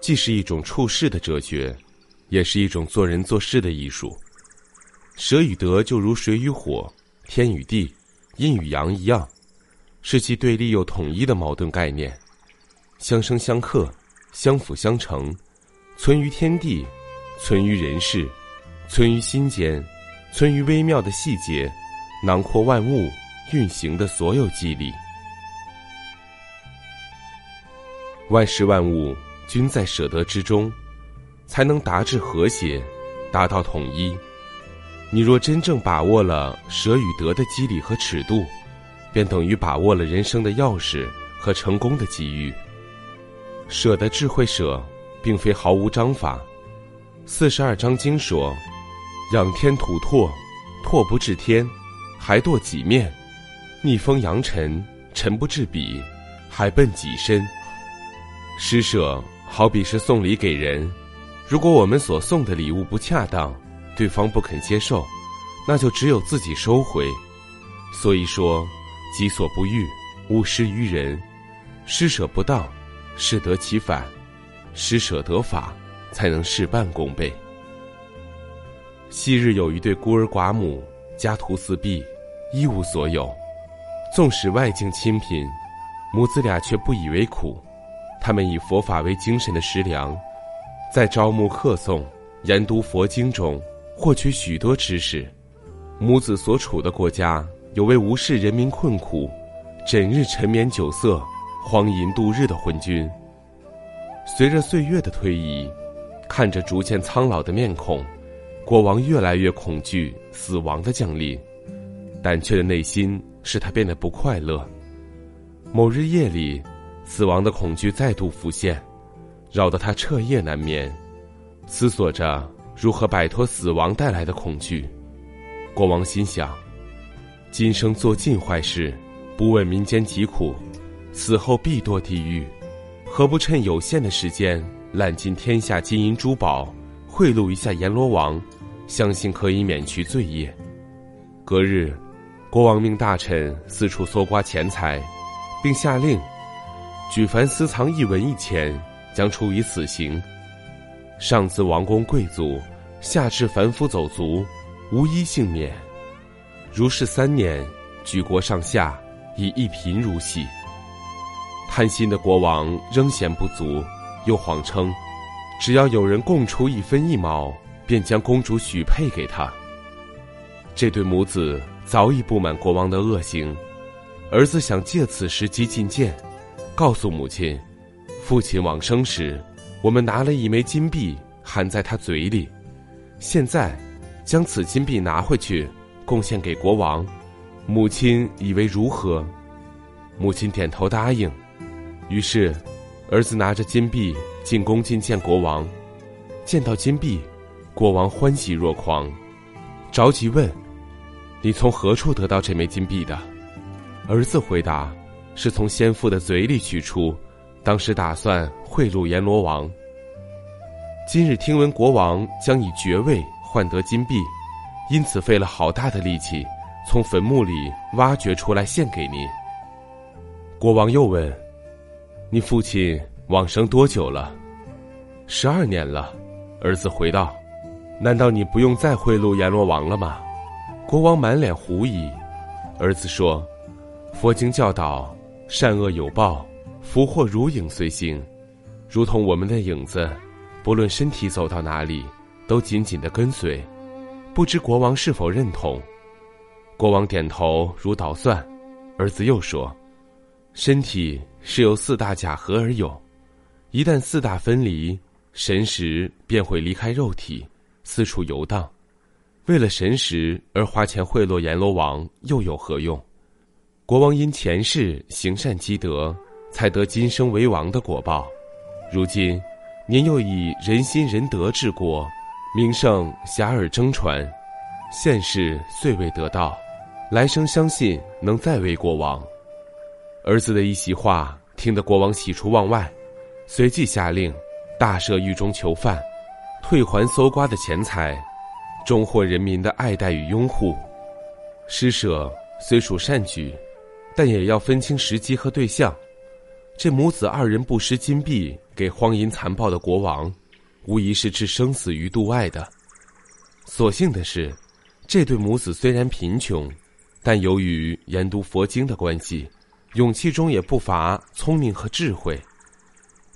既是一种处世的哲学，也是一种做人做事的艺术。舍与得就如水与火。天与地、阴与阳一样，是其对立又统一的矛盾概念，相生相克，相辅相成，存于天地，存于人世，存于心间，存于微妙的细节，囊括万物运行的所有机理。万事万物均在舍得之中，才能达至和谐，达到统一。你若真正把握了舍与得的机理和尺度，便等于把握了人生的钥匙和成功的机遇。舍的智慧舍，并非毫无章法。四十二章经说：“仰天吐唾，唾不至天，还堕己面；逆风扬尘，尘不至彼，还奔己身。”施舍好比是送礼给人，如果我们所送的礼物不恰当。对方不肯接受，那就只有自己收回。所以说，己所不欲，勿施于人。施舍不当，适得其反；施舍得法，才能事半功倍。昔日有一对孤儿寡母，家徒四壁，一无所有。纵使外境清贫，母子俩却不以为苦。他们以佛法为精神的食粮，在朝暮客诵、研读佛经中。获取许多知识，母子所处的国家有为无视人民困苦，整日沉湎酒色、荒淫度日的昏君。随着岁月的推移，看着逐渐苍老的面孔，国王越来越恐惧死亡的降临，胆怯的内心使他变得不快乐。某日夜里，死亡的恐惧再度浮现，扰得他彻夜难眠，思索着。如何摆脱死亡带来的恐惧？国王心想：今生做尽坏事，不问民间疾苦，死后必堕地狱。何不趁有限的时间，揽尽天下金银珠宝，贿赂一下阎罗王，相信可以免去罪业。隔日，国王命大臣四处搜刮钱财，并下令：举凡私藏一文一钱，将处以死刑。上自王公贵族，下至凡夫走卒，无一幸免。如是三年，举国上下以一贫如洗。贪心的国王仍嫌不足，又谎称，只要有人供出一分一毛，便将公主许配给他。这对母子早已不满国王的恶行，儿子想借此时机进谏，告诉母亲，父亲往生时。我们拿了一枚金币含在他嘴里，现在将此金币拿回去贡献给国王。母亲以为如何？母亲点头答应。于是，儿子拿着金币进宫觐见国王。见到金币，国王欢喜若狂，着急问：“你从何处得到这枚金币的？”儿子回答：“是从先父的嘴里取出。”当时打算贿赂阎罗王。今日听闻国王将以爵位换得金币，因此费了好大的力气，从坟墓里挖掘出来献给您。国王又问：“你父亲往生多久了？”“十二年了。”儿子回道。“难道你不用再贿赂阎罗王了吗？”国王满脸狐疑。儿子说：“佛经教导，善恶有报。”福祸如影随形，如同我们的影子，不论身体走到哪里，都紧紧的跟随。不知国王是否认同？国王点头如捣蒜。儿子又说：“身体是由四大假合而有，一旦四大分离，神识便会离开肉体，四处游荡。为了神识而花钱贿赂阎罗王，又有何用？国王因前世行善积德。”才得今生为王的果报，如今，年又以仁心仁德治国，名声遐迩争传，现世遂未得到，来生相信能再为国王。儿子的一席话，听得国王喜出望外，随即下令大赦狱中囚犯，退还搜刮的钱财，终获人民的爱戴与拥护。施舍虽属善举。但也要分清时机和对象。这母子二人不施金币给荒淫残暴的国王，无疑是置生死于度外的。所幸的是，这对母子虽然贫穷，但由于研读佛经的关系，勇气中也不乏聪明和智慧。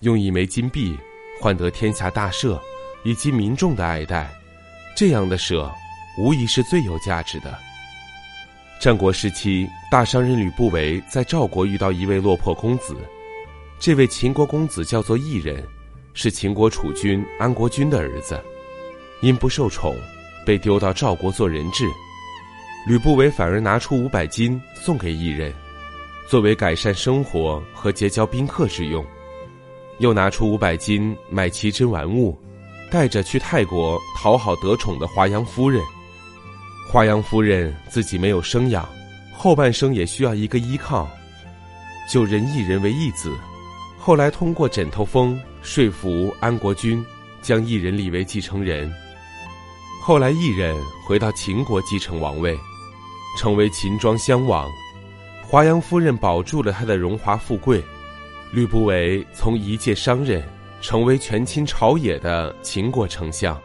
用一枚金币换得天下大赦，以及民众的爱戴，这样的舍，无疑是最有价值的。战国时期，大商人吕不韦在赵国遇到一位落魄公子，这位秦国公子叫做异人，是秦国储君安国君的儿子，因不受宠，被丢到赵国做人质。吕不韦反而拿出五百金送给异人，作为改善生活和结交宾客之用，又拿出五百金买奇珍玩物，带着去泰国讨好得宠的华阳夫人。华阳夫人自己没有生养，后半生也需要一个依靠，就认异人为义子。后来通过枕头风说服安国君，将异人立为继承人。后来异人回到秦国继承王位，成为秦庄襄王。华阳夫人保住了他的荣华富贵，吕不韦从一介商人成为权倾朝野的秦国丞相。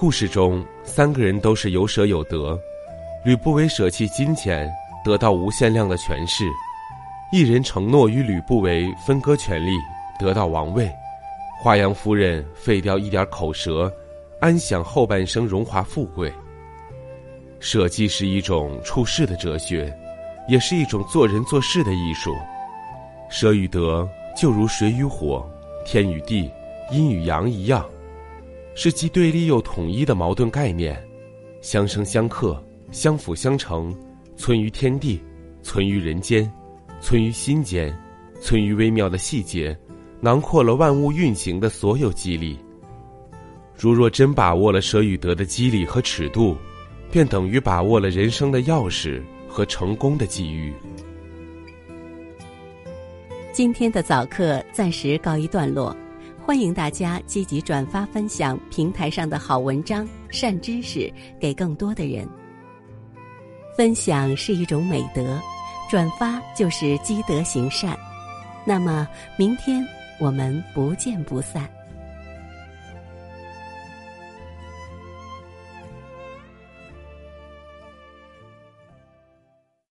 故事中，三个人都是有舍有得。吕不韦舍弃金钱，得到无限量的权势；一人承诺与吕不韦分割权力，得到王位；华阳夫人废掉一点口舌，安享后半生荣华富贵。舍弃是一种处世的哲学，也是一种做人做事的艺术。舍与得，就如水与火、天与地、阴与阳一样。是既对立又统一的矛盾概念，相生相克，相辅相成，存于天地，存于人间，存于心间，存于微妙的细节，囊括了万物运行的所有机理。如若真把握了舍与得的机理和尺度，便等于把握了人生的钥匙和成功的机遇。今天的早课暂时告一段落。欢迎大家积极转发分享平台上的好文章、善知识给更多的人。分享是一种美德，转发就是积德行善。那么，明天我们不见不散。